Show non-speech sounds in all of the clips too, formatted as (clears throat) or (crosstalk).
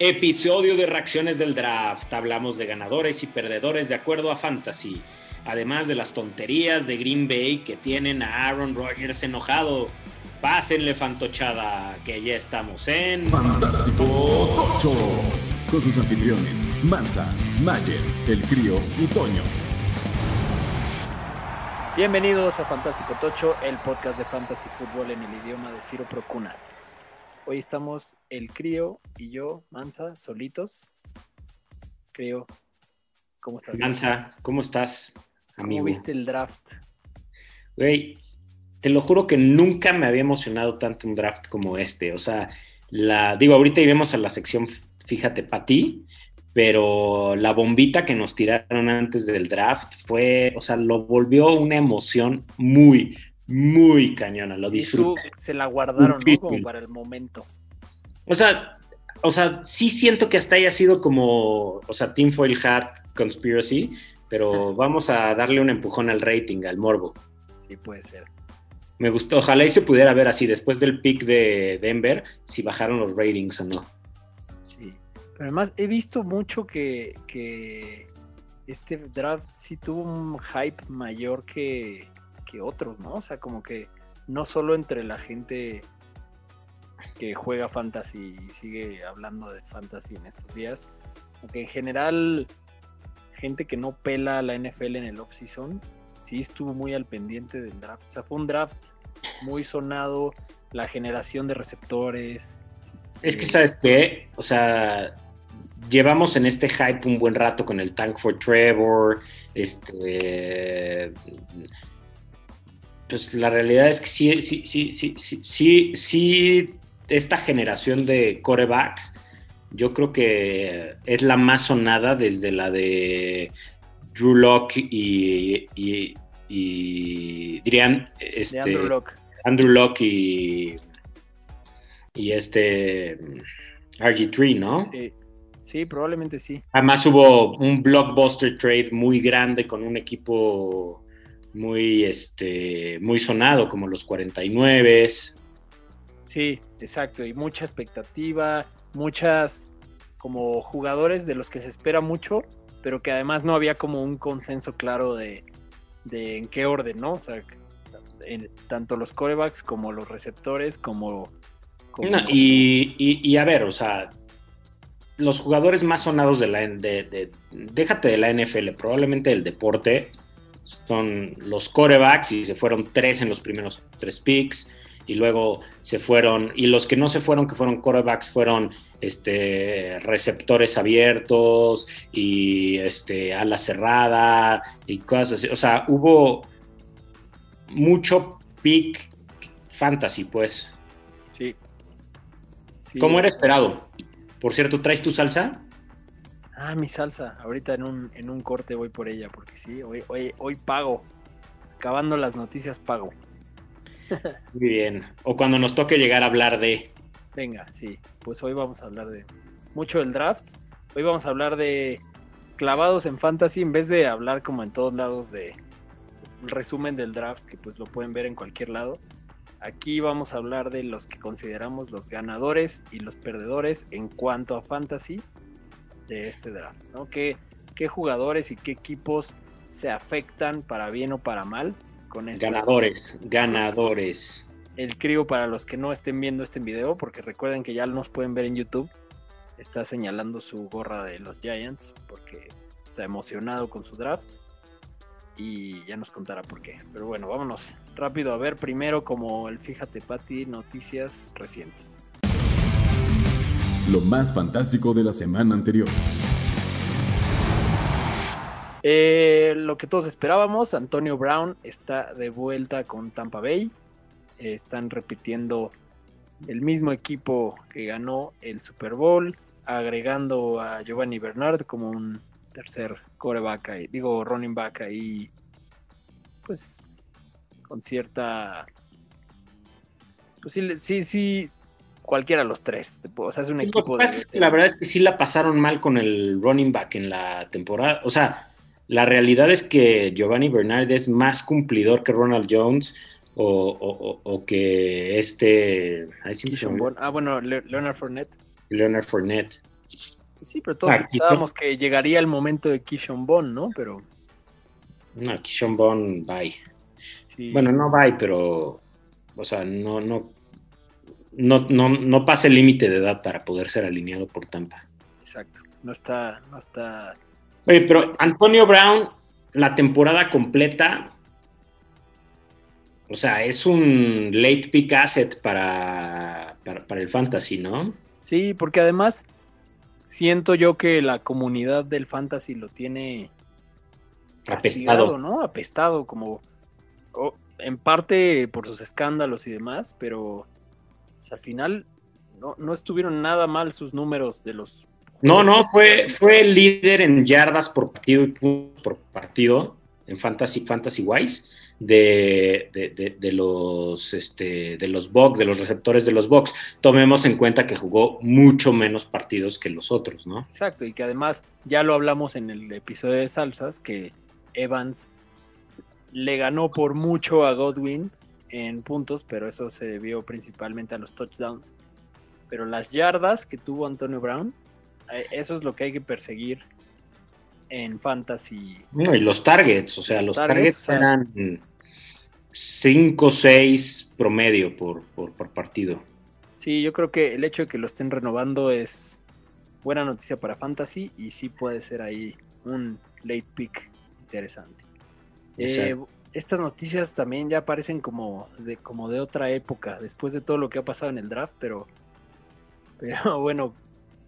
Episodio de reacciones del draft. Hablamos de ganadores y perdedores de acuerdo a Fantasy. Además de las tonterías de Green Bay que tienen a Aaron Rodgers enojado. Pásenle fantochada, que ya estamos en Fantástico Tocho. Con sus anfitriones, Mansa, Mayer, El Crío y Toño. Bienvenidos a Fantástico Tocho, el podcast de fantasy fútbol en el idioma de Ciro Procuna. Hoy estamos el Crío y yo, Mansa, solitos. Crío, ¿cómo estás? Mansa, ¿cómo estás, amigo? ¿Cómo viste el draft? Güey, te lo juro que nunca me había emocionado tanto un draft como este. O sea, la, digo, ahorita iremos a la sección Fíjate para ti, pero la bombita que nos tiraron antes del draft fue, o sea, lo volvió una emoción muy, muy cañona. Lo Y tú disfruté. se la guardaron, ¿no? Como para el momento. O sea, o sea, sí siento que hasta haya sido como, o sea, Tinfoil Hat Conspiracy, pero (laughs) vamos a darle un empujón al rating, al morbo. Sí, puede ser. Me gustó, ojalá y se pudiera ver así después del pick de Denver, si bajaron los ratings o no. Sí. Pero además he visto mucho que, que este draft sí tuvo un hype mayor que, que otros, ¿no? O sea, como que no solo entre la gente que juega fantasy y sigue hablando de fantasy en estos días, aunque en general gente que no pela la NFL en el off-season, sí estuvo muy al pendiente del draft. O sea, fue un draft muy sonado, la generación de receptores. Es que, ¿sabes qué? O sea, llevamos en este hype un buen rato con el Tank for Trevor, este... Pues la realidad es que sí, sí, sí, sí, sí, sí, sí, esta generación de corebacks, yo creo que es la más sonada desde la de Drew Locke y, y, y dirían, este, de Andrew Locke. Andrew Locke y, y este RG3, ¿no? Sí, sí, probablemente sí. Además hubo un blockbuster trade muy grande con un equipo muy, este, muy sonado, como los 49. Sí, exacto. Y mucha expectativa, muchas como jugadores de los que se espera mucho, pero que además no había como un consenso claro de, de en qué orden, ¿no? O sea, en- tanto los corebacks como los receptores, como... como- No, y, y- y a ver, o sea, los jugadores más sonados de la de, de- déjate de la NFL, probablemente del deporte, son los corebacks y se fueron tres en los primeros tres picks y luego se fueron y los que no se fueron que fueron corebacks fueron este receptores abiertos y este ala cerrada y cosas así, o sea, hubo mucho pick fantasy, pues. Sí. Sí. Como era esperado. Por cierto, ¿traes tu salsa? Ah, mi salsa. Ahorita en un, en un corte voy por ella, porque sí, hoy, hoy, hoy pago. Acabando las noticias, pago. Muy bien. O cuando nos toque llegar a hablar de. Venga, sí. Pues hoy vamos a hablar de mucho del draft. Hoy vamos a hablar de clavados en fantasy en vez de hablar como en todos lados de un resumen del draft que pues lo pueden ver en cualquier lado. Aquí vamos a hablar de los que consideramos los ganadores y los perdedores en cuanto a fantasy de este draft, ¿no? ¿Qué, qué jugadores y qué equipos se afectan para bien o para mal con estas Ganadores. Ganadores. el crío para los que no estén viendo este video, porque recuerden que ya nos pueden ver en YouTube. Está señalando su gorra de los Giants porque está emocionado con su draft y ya nos contará por qué. Pero bueno, vámonos rápido a ver primero como el Fíjate Pati noticias recientes. Lo más fantástico de la semana anterior. Eh, lo que todos esperábamos, Antonio Brown está de vuelta con Tampa Bay. Eh, están repitiendo el mismo equipo que ganó el Super Bowl, agregando a Giovanni Bernard como un tercer coreback, ahí, digo running back ahí, pues con cierta, pues sí, sí, sí, cualquiera de los tres, o sea, es un Lo que equipo de, pasa es que la verdad es que sí la pasaron mal con el running back en la temporada. O sea, la realidad es que Giovanni Bernard es más cumplidor que Ronald Jones o, o- o- o que este. Vaughn. Ah, bueno, Le- Leonard Fournette. Leonard Fournette. Sí, pero todos Ah, pensábamos que llegaría el momento de Kishon Bond, ¿no? Pero No, Kishon Bond, bye. sí. Bueno, no bye, pero, o sea, no, no, no, no, no pasa el límite de edad para poder ser alineado por Tampa. Exacto. No está, no está. Oye, pero Antonio Brown, la temporada completa, o sea, es un late pick asset para, para, para el fantasy, ¿no? Sí, porque además siento yo que la comunidad del fantasy lo tiene Apestado. ¿no? Apestado, como en parte por sus escándalos y demás, pero pues, al final no, no estuvieron nada mal sus números de los. No, no, fue, fue el líder en yardas por partido y puntos por partido en Fantasy, Fantasy Wise de, de, de- de los este, de los Bucks, de los receptores de los Bucks. Tomemos en cuenta que jugó mucho menos partidos que los otros, ¿no? Exacto, y que además ya lo hablamos en el episodio de salsas, que Evans le ganó por mucho a Godwin en puntos, pero eso se debió principalmente a los touchdowns. Pero las yardas que tuvo Antonio Brown, eh, eso es lo que hay que perseguir en fantasy. No, y los targets, o sea, Los los, targets, targets, o sea- eran 5 o 6 promedio por, por, por partido. Sí, yo creo que el hecho de que lo estén renovando es buena noticia para fantasy y sí puede ser ahí un late pick interesante. Eh. Estas noticias también ya parecen como de, como de otra época, después de todo lo que ha pasado en el draft, pero, (laughs) pero bueno,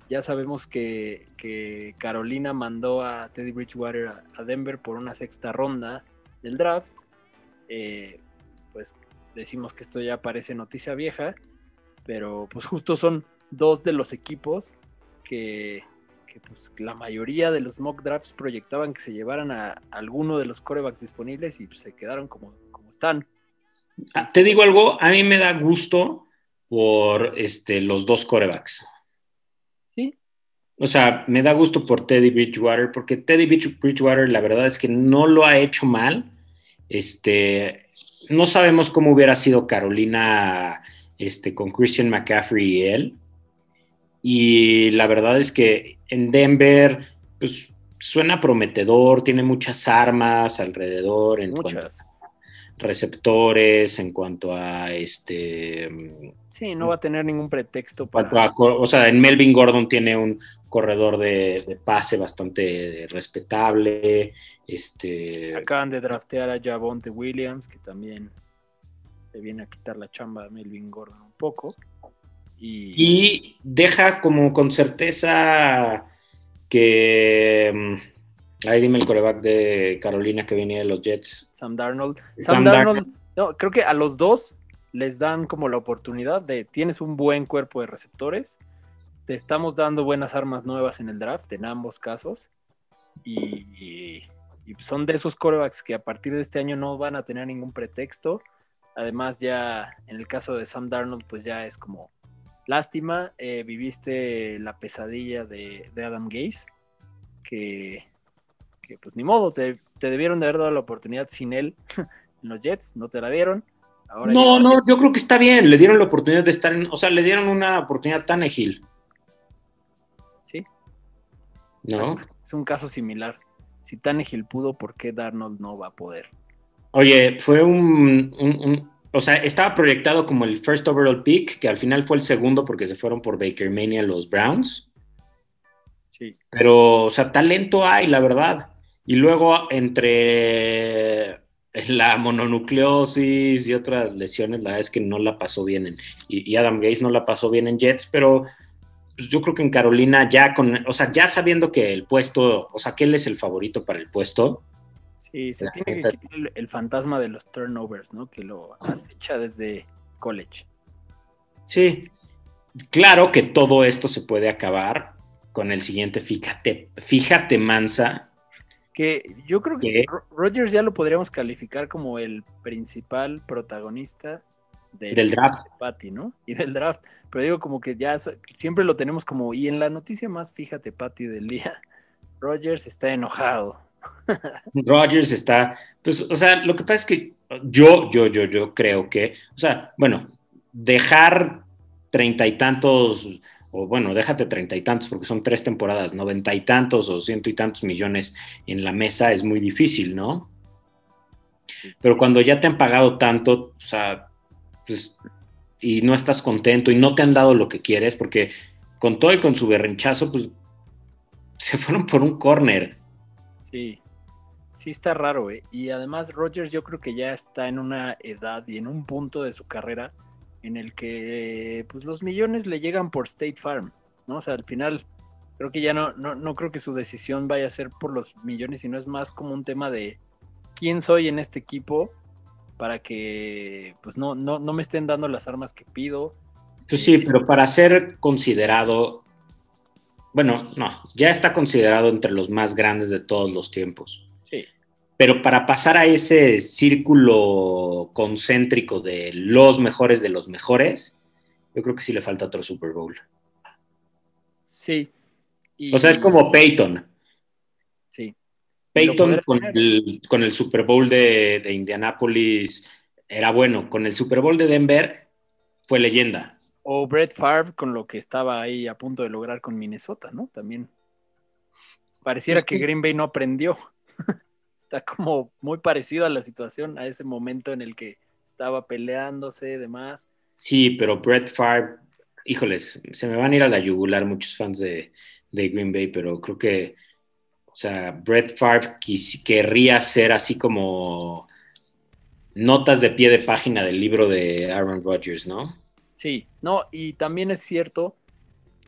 ya sabemos que, que Carolina mandó a Teddy Bridgewater a, Denver por una sexta ronda del draft. Eh, pues decimos que esto ya parece noticia vieja, pero pues justo son dos de los equipos que, que, pues la mayoría de los mock drafts proyectaban que se llevaran a alguno de los corebacks disponibles y pues, se quedaron como, como están. Ah, Te digo algo, a mí me da gusto por este, los dos corebacks. Sí, O sea, me da gusto por Teddy Bridgewater, porque Teddy Bridge- Bridgewater la verdad es que no lo ha hecho mal. Este, no sabemos cómo hubiera sido Carolina este, con Christian McCaffrey y él. Y la verdad es que en Denver, pues suena prometedor, tiene muchas armas alrededor en cuanto a receptores, en cuanto a este Sí, no va a tener ningún pretexto para... a o sea, en Melvin Gordon tiene un corredor de, de pase bastante respetable. Este, Acaban de draftear a Javonte Williams, que también le viene a quitar la chamba a Melvin Gordon un poco. Y, y deja como con certeza que. mm, Ahí dime el coreback de Carolina que venía de los Jets. Sam Darnold. Sam Sam Darnold, no, creo que a los dos les dan como la oportunidad de tienes un buen cuerpo de receptores, te estamos dando buenas armas nuevas en el draft, en ambos casos, y, y son de esos corebacks que a partir de este año no van a tener ningún pretexto. Además, ya en el caso de Sam Darnold, pues ya es como lástima, eh, viviste la pesadilla de, de Adam Gase, que, que pues ni modo, te, te debieron de haber dado la oportunidad sin él (laughs) en los Jets, no te la dieron. Ahora No, ya- no, yo creo que está bien. Le dieron la oportunidad de estar en. O sea, le dieron una oportunidad tan ágil. Sí, ¿no? es un caso similar. Si Tannehill pudo, ¿por qué Darnold no va a poder? Oye, fue un, un- un- O sea, estaba proyectado como el first overall pick, que al final fue el segundo porque se fueron por Baker Mania los Browns. Sí, Pero, o sea, talento hay, la verdad. Y luego, entre la mononucleosis y otras lesiones, la verdad es que no la pasó bien. En, y, y Adam Gaze no la pasó bien en Jets, pero pues, yo creo que en Carolina, ya con. O sea, ya sabiendo que el puesto. O sea, que él es el favorito para el puesto. Sí, se La tiene que quitar el, el fantasma de los turnovers, ¿no? Que lo acecha desde college. Sí. Claro que todo esto se puede acabar con el siguiente fíjate, fíjate Mansa. Que yo creo que ¿Qué? Ro- Rodgers ya lo podríamos calificar como el principal protagonista del, Del draft. de Patty, ¿no? Y del draft. Pero digo como que ya siempre lo tenemos como, y en la noticia más, fíjate, Patty del día, (laughs) Rodgers está enojado. Rogers está, pues, o sea, lo que pasa es que yo, yo, yo, yo creo que, o sea, bueno, dejar treinta y tantos o bueno, déjate treinta y tantos, porque son tres temporadas, noventa y tantos o ciento y tantos millones en la mesa es muy difícil, ¿no? Pero cuando ya te han pagado tanto, o sea, pues, y no estás contento y no te han dado lo que quieres, porque con todo y con su berrinchazo, pues se fueron por un corner. Sí, sí está raro, ¿eh? Y además Rogers yo creo que ya está en una edad y en un punto de su carrera en el que pues los millones le llegan por State Farm, ¿no? O sea, al final creo que ya no, no, no creo que su decisión vaya a ser por los millones, sino es más como un tema de quién soy en este equipo para que pues no, no, no me estén dando las armas que pido. Pues sí, pero para ser considerado, bueno, no, ya está considerado entre los más grandes de todos los tiempos. Sí. Pero para pasar a ese círculo concéntrico de los mejores de los mejores, yo creo que sí le falta otro Super Bowl. Sí. Y... O sea, es como Peyton. Sí. Peyton con el, con el, Super Bowl de, de Indianapolis era bueno. Con el Super Bowl de Denver fue leyenda. O Brett Favre con lo que estaba ahí a punto de lograr con Minnesota, ¿no? También. Pareciera que Green Bay no aprendió. (laughs) Está como muy parecido a la situación, a ese momento en el que estaba peleándose y demás. Sí, pero Brett Favre, híjoles, se me van a ir a la yugular muchos fans de, de Green Bay, pero creo que, o sea, Brett Favre querría ser así como notas de pie de página del libro de Aaron Rodgers, ¿no? Sí, no, y también es cierto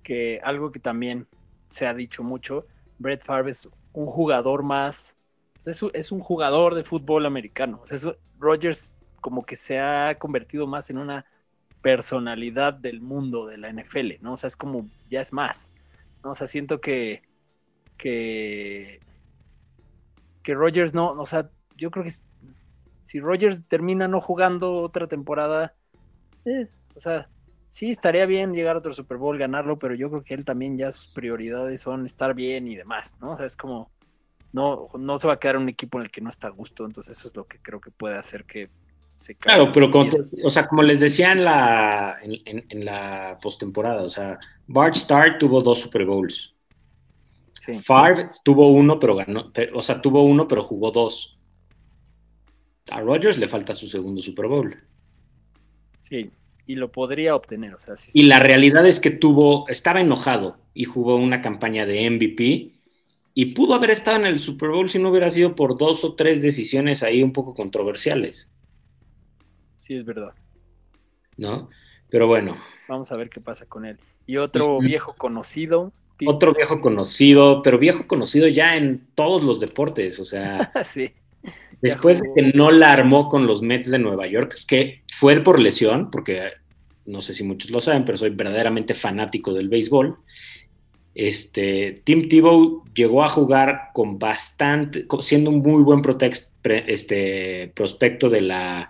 que algo que también se ha dicho mucho, Brett Favre es un jugador más, es, es un jugador de fútbol americano. O sea, eso, Rodgers como que se ha convertido más en una personalidad del mundo de la NFL, ¿no? O sea, es como, ya es más, ¿no? O sea, siento que, que, que Rodgers no, o sea, yo creo que si Rodgers termina no jugando otra temporada, eh, o sea, sí estaría bien llegar a otro Super Bowl, ganarlo, pero yo creo que él también ya sus prioridades son estar bien y demás, ¿no? O sea, es como, no, no se va a quedar un equipo en el que no está a gusto, entonces eso es lo que creo que puede hacer que se Claro, pero como, o sea, como les decía en la, en, en la postemporada, o sea, Bart Starr tuvo dos Super Bowls. Sí. Favre tuvo uno, pero ganó, o sea, tuvo uno, pero jugó dos. A Rodgers le falta su segundo Super Bowl. Sí, y lo podría obtener. O sea, sí, y la realidad es que tuvo, estaba enojado y jugó una campaña de MVP y pudo haber estado en el Super Bowl si no hubiera sido por dos o tres decisiones ahí un poco controversiales. Sí, es verdad. ¿No? Pero bueno. Vamos a ver qué pasa con él. Y otro viejo conocido. Otro viejo conocido, pero viejo conocido ya en todos los deportes, o sea. (laughs) sí. Después de que no la armó con los Mets de Nueva York, que fue por lesión, porque no sé si muchos lo saben, pero soy verdaderamente fanático del béisbol. Este, Tim Tebow llegó a jugar con bastante, siendo un muy buen este, prospecto de la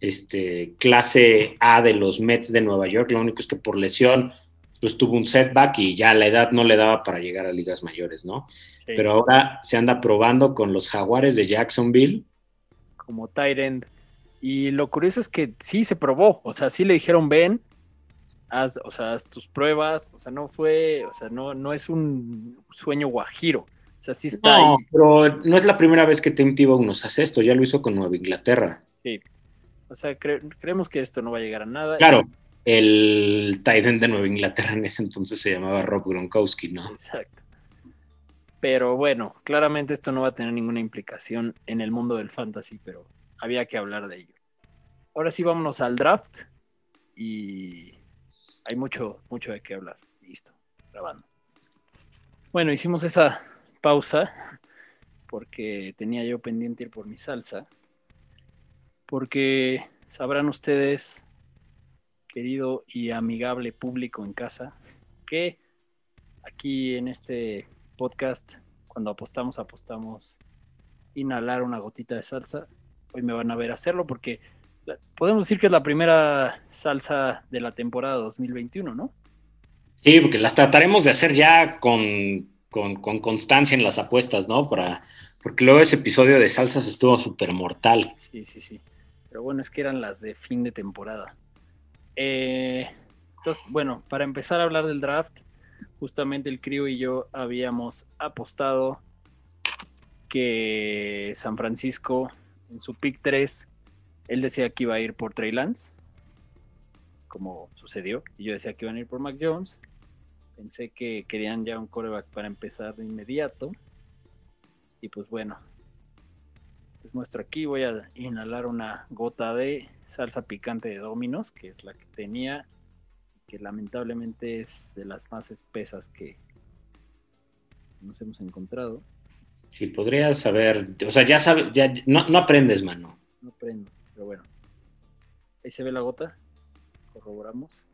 este, clase A de los Mets de Nueva York. Lo único es que por lesión pues tuvo un setback y ya la edad no le daba para llegar a ligas mayores, ¿no? Sí. Pero ahora se anda probando con los Jaguares de Jacksonville. Como tight end. Y lo curioso es que sí se probó, o sea, sí le dijeron, ven, haz, o sea, haz tus pruebas, o sea, no fue, o sea, no, no es un sueño guajiro, o sea, sí está no, ahí. pero no es la primera vez que Tim Tebow nos hace esto, ya lo hizo con Nueva Inglaterra. Sí, o sea, cre creemos que esto no va a llegar a nada. Claro, el Titan de Nueva Inglaterra en ese entonces se llamaba Rob Gronkowski, ¿no? Exacto. Pero bueno, claramente esto no va a tener ninguna implicación en el mundo del fantasy, pero había que hablar de ello. Ahora sí, vámonos al draft y hay mucho, mucho de qué hablar. Listo, grabando. Bueno, hicimos esa pausa porque tenía yo pendiente ir por mi salsa. Porque sabrán ustedes, querido y amigable público en casa, que aquí en este podcast, cuando apostamos, apostamos inhalar una gotita de salsa. Hoy me van a ver hacerlo porque podemos decir que es la primera salsa de la temporada 2021, ¿no? Sí, porque las trataremos de hacer ya con, con, con constancia en las apuestas, ¿no? Para, porque luego ese episodio de salsas estuvo súper mortal. Sí, sí, sí. Pero bueno, es que eran las de fin de temporada. Eh, Entonces, bueno, para empezar a hablar del draft, justamente el Crio y yo habíamos apostado que San Francisco en su pick 3, él decía que iba a ir por Trey Lance, como sucedió, y yo decía que iban a ir por Mac Jones. Pensé que querían ya un coreback para empezar de inmediato. Y pues bueno, les muestro aquí, voy a inhalar una gota de salsa picante de Dominos, que es la que tenía, que lamentablemente es de las más espesas que nos hemos encontrado. Sí, podrías saber, o sea, ya sabes, ya no, no aprendes, mano. No aprendo, pero bueno. Ahí se ve la gota, corroboramos.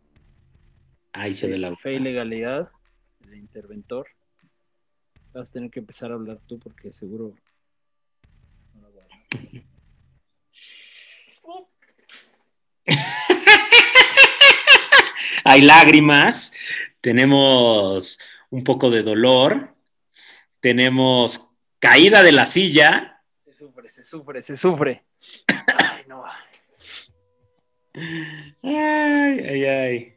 Ahí se ve la Fe y legalidad, el interventor. Vas a tener que empezar a hablar tú porque seguro no la voy a- (laughs) Hay lágrimas, tenemos un poco de dolor, tenemos caída de la silla. Se sufre, se sufre, se sufre. Ay, no. Ay, ay, ay.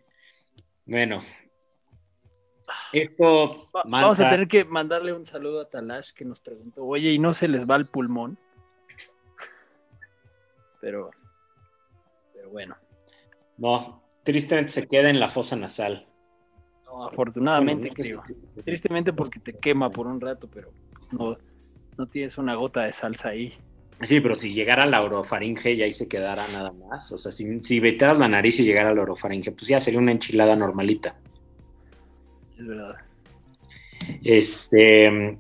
Bueno, esto Va- Manta- Vamos a tener que mandarle un saludo a Talash que nos preguntó, oye, ¿y no se les va el pulmón? Pero, pero bueno, no, tristemente se queda en la fosa nasal. no, afortunadamente Bueno, creo. no. Tristemente porque te quema por un rato, pero pues, no, no tienes una gota de salsa ahí. Sí, pero si llegara la orofaringe y ahí se quedara nada más. O sea, si, si veteras la nariz y llegara la orofaringe, pues ya sería una enchilada normalita. Es verdad. Este.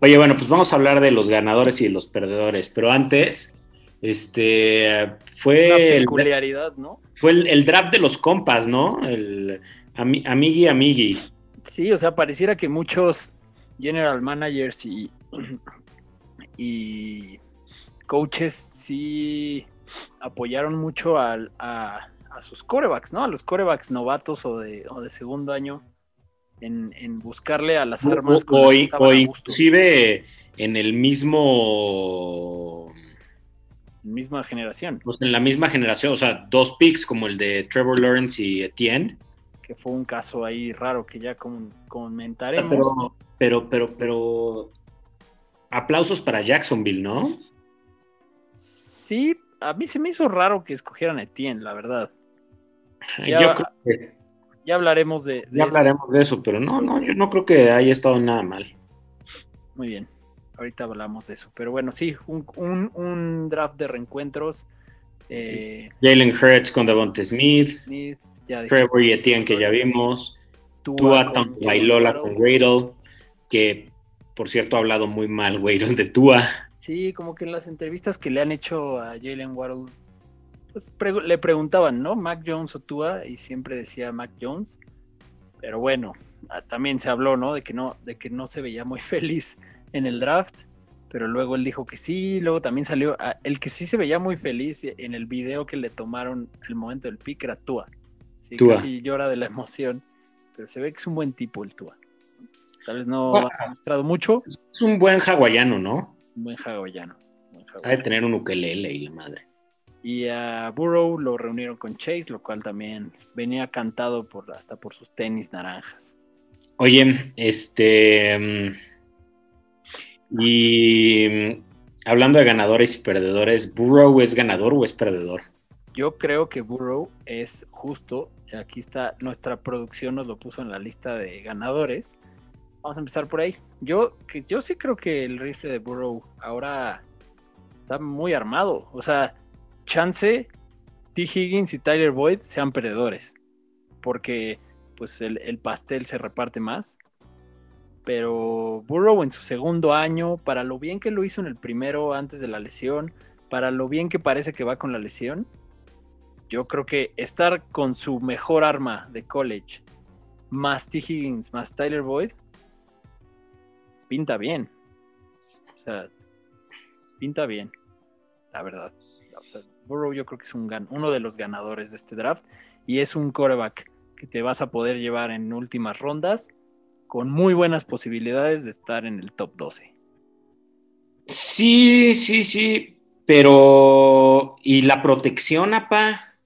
Oye, bueno, pues vamos a hablar de los ganadores y de los perdedores. Pero antes, este. Una Fue, el, peculiaridad, ¿no? fue el, el draft de los compas, ¿no? El ami- amigui, amigui. Sí, o sea, pareciera que muchos general managers y, (clears throat) y coaches sí apoyaron mucho al- a, a sus corebacks, ¿no? A los corebacks novatos o de, o de segundo año en, en buscarle a las armas o, o a gusto. inclusive en el mismo. Misma generación, Pues en la misma generación, o sea, dos picks como el de Trevor Lawrence y Etienne. que fue un caso ahí raro que ya com- comentaremos. Pero, pero, pero, pero. Aplausos para Jacksonville, ¿no? Sí, a mí se me hizo raro que escogieran a Etienne, la verdad. Ya- yo creo que Ya hablaremos de, de ya eso. hablaremos de eso, pero no, no, yo no creo que haya estado nada mal. Muy bien, ahorita hablamos de eso. Pero bueno, sí, un, un- un draft de reencuentros. Eh, Jalen Hurts con Devonta Smith, Smith, ya Trevor y Etienne que ya vimos, Tua con Bailola con. Radle, que por cierto ha hablado muy mal Waddle (laughs) de Tua. Sí, como que en las entrevistas que le han hecho a Jalen Waddle, pues le preguntaban, ¿no? Mac Jones o Tua, y siempre decía Mac Jones. Pero bueno, ah, también se habló, ¿no? De que no, de que no se veía muy (laughs) feliz en el draft. Pero luego él dijo que sí, luego también salió. ah, el que sí se veía muy feliz en el video que le tomaron el momento del pick era Tua. Sí, Tua. casi llora de la (laughs) emoción. Pero se ve que es un buen tipo el Tua. Tal vez no Bueno. ha mostrado mucho, Es un buen hawaiano, ¿no? un buen hawaiano. Ha de tener un ukelele y la madre. Y a Burrow lo reunieron con Chase, lo cual también venía cantado por, hasta por sus tenis naranjas. Oye, este. mm, Y mm, hablando de ganadores y perdedores, ¿Burrow es ganador o es perdedor? Yo creo que Burrow es justo. Aquí está, nuestra producción nos lo puso en la lista de ganadores. Vamos a empezar por ahí. Yo, que, yo sí creo que el rifle de Burrow ahora está muy armado. O sea, chance, T. Higgins y Tyler Boyd sean perdedores. Porque pues el, el pastel se reparte más. Pero Burrow en su segundo año, para lo bien que lo hizo en el primero antes de la lesión, para lo bien que parece que va con la lesión, yo creo que estar con su mejor arma de college, más T. Higgins, más Tyler Boyd, pinta bien. O sea, pinta bien, la verdad. O sea, Burrow yo creo que es un gan- uno de los ganadores de este draft y es un quarterback que te vas a poder llevar en últimas rondas con muy buenas posibilidades de estar en el top 12. Sí, sí, sí. Pero. ¿Y la protección, apa?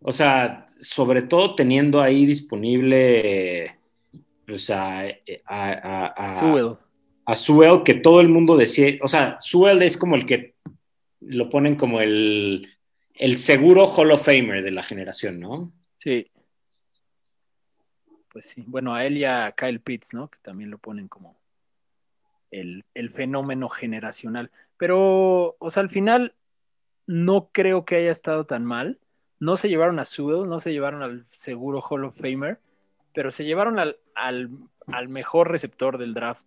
O sea, sobre todo teniendo ahí disponible pues, a, a, a, a Sewell, que todo el mundo decía, o sea, Sewell es como el que lo ponen como el, el seguro Hall of Famer de la generación, ¿no? Sí. Pues sí. Bueno, a él y a Kyle Pitts, ¿no? Que también lo ponen como el, el fenómeno generacional. Pero, o sea, al final no creo que haya estado tan mal. No se llevaron a Sewell, no se llevaron al seguro Hall of Famer, pero se llevaron al, al, al mejor receptor del draft.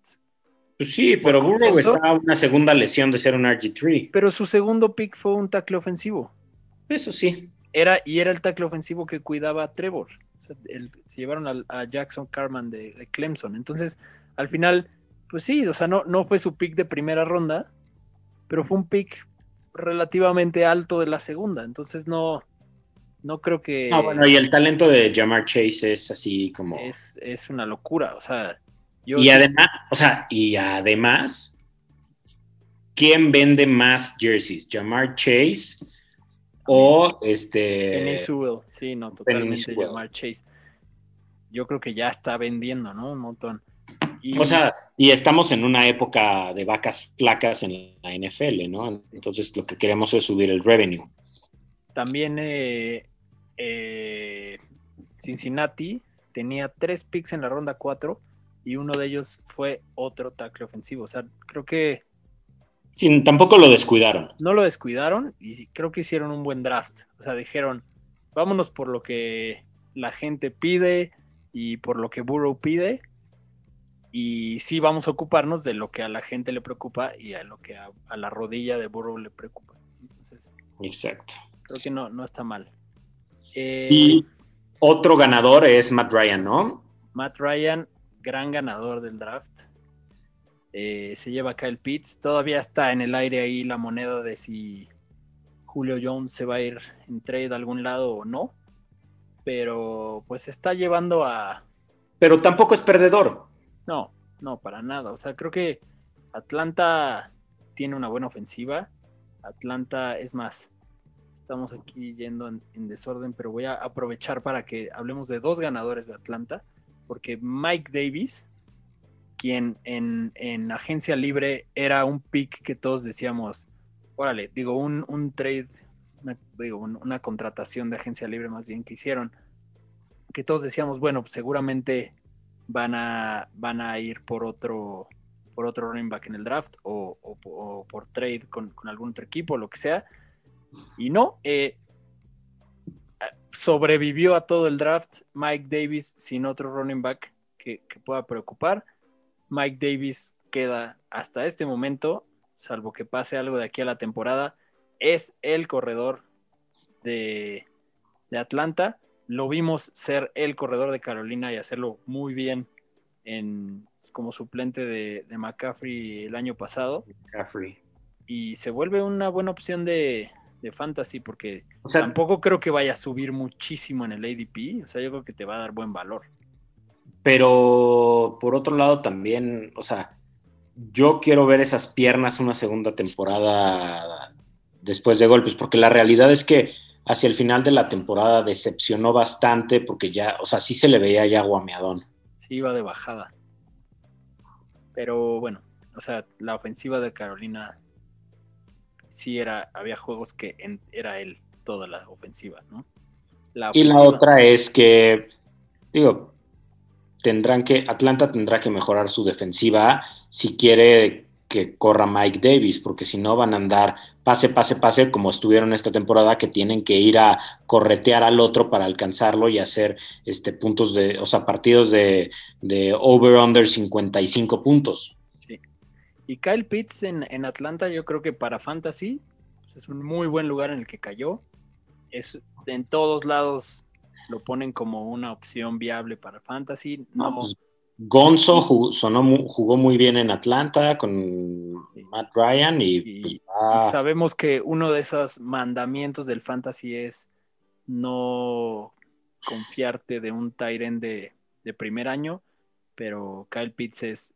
Pues sí, pero Burrow está a una segunda lesión de ser un RG3. Pero su segundo pick fue un tackle ofensivo. Eso sí. Era, y era el tackle ofensivo que cuidaba a Trevor. O sea, el- se llevaron al- a, Jackson Carman de, de Clemson. Entonces, al final, pues sí, o sea, no, no fue su pick de primera ronda, pero fue un pick relativamente alto de la segunda. Entonces, no, no creo que No, bueno, y el talento de Jamar Chase es así como. es, es una locura. O sea, yo y sí- además, o sea, y además, ¿quién vende más jerseys? ¿Jamar Chase o este. Sewell, sí, no, totalmente llamar Chase. Yo creo que ya está vendiendo, ¿no? Un montón. Y- O sea, y estamos en una época de vacas flacas en la NFL, ¿no? Entonces lo que queremos es subir el revenue. También eh, eh, Cincinnati tenía tres picks en la ronda 4 y uno de ellos fue otro tackle ofensivo. O sea, creo que Sí, tampoco lo descuidaron. no lo descuidaron y creo que hicieron un buen draft. O sea, dijeron, vámonos por lo que la gente pide y por lo que Burrow pide. Y sí vamos a ocuparnos de lo que a la gente le preocupa y a lo que a, a la rodilla de Burrow le preocupa. Entonces, Exacto. creo que no, no está mal. Eh, Y otro ganador es Matt Ryan, ¿no? Matt Ryan, gran ganador del draft. Eh, se lleva Kyle Pitts. Todavía está en el aire ahí la moneda de si Julio Jones se va a ir en trade a algún lado o no. Pero pues está llevando a... Pero tampoco es perdedor. No, no, para nada. O sea, creo que Atlanta tiene una buena ofensiva. Atlanta, es más, estamos aquí yendo en, en desorden, pero voy a aprovechar para que hablemos de dos ganadores de Atlanta, porque Mike Davis, quien en, en agencia libre era un pick que todos decíamos, órale, digo, un, un trade, una, digo, un- una contratación de agencia libre más bien que hicieron, que todos decíamos, bueno, pues seguramente van a, van a ir por otro, por otro running back en el draft o, o- o por trade con, con algún otro equipo, lo que sea. Y no, eh, sobrevivió a todo el draft Mike Davis sin otro running back que, que pueda preocupar. Mike Davis queda hasta este momento, salvo que pase algo de aquí a la temporada, es el corredor de, de Atlanta. Lo vimos ser el corredor de Carolina y hacerlo muy bien en, como suplente de, de McCaffrey el año pasado. Caffrey. Y se vuelve una buena opción de, de fantasy porque O sea, tampoco creo que vaya a subir muchísimo en el ADP. O sea, yo creo que te va a dar buen valor. pero por otro lado también, o sea, yo quiero ver esas piernas una segunda temporada después de golpes, porque la realidad es que hacia el final de la temporada decepcionó bastante porque ya, o sea, sí se le veía ya guameadón. Sí, iba de bajada. Pero bueno, o sea, la ofensiva de Carolina sí era, había juegos que en- era él toda la ofensiva, ¿no? La Y la otra es que, digo, tendrán que, Atlanta tendrá que mejorar su defensiva si quiere que corra Mike Davis, porque si no van a andar pase, pase, pase, como estuvieron esta temporada, que tienen que ir a corretear al otro para alcanzarlo y hacer este puntos de, o sea, partidos de, de over-under 55 puntos. Y Kyle Pitts en, en Atlanta, yo creo que para Fantasy pues, es un muy buen lugar en el que cayó. Es en todos lados lo ponen como una opción viable para Fantasy. No, No, pues, Gonzo jugó, sonó jugó muy bien en Atlanta con Matt Ryan y, Y- pues, y va- sabemos que uno de esos mandamientos del Fantasy es no confiarte de un Tyren de, de primer año, pero Kyle Pitts es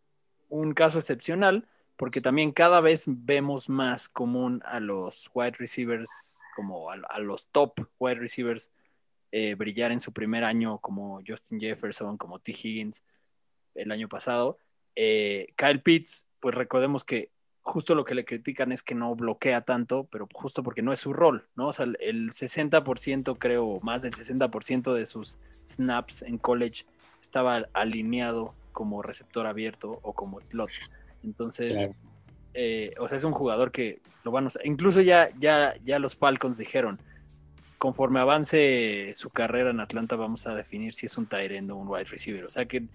un caso excepcional porque también cada vez vemos más común a los wide receivers, como a, los top wide receivers eh, brillar en su primer año como Justin Jefferson, como T. Higgins el año pasado. Eh, Kyle Pitts, pues recordemos que justo lo que le critican es que no bloquea tanto, pero justo porque no es su rol, ¿no? O sea, el 60%, creo, más del 60% de sus snaps en college estaba alineado como receptor abierto o como slot. Entonces, eh, o sea, es un jugador que lo van a usar. Incluso ya, ya, ya los Falcons dijeron, conforme avance su carrera en Atlanta, vamos a definir si es un tight o un wide receiver. O sea que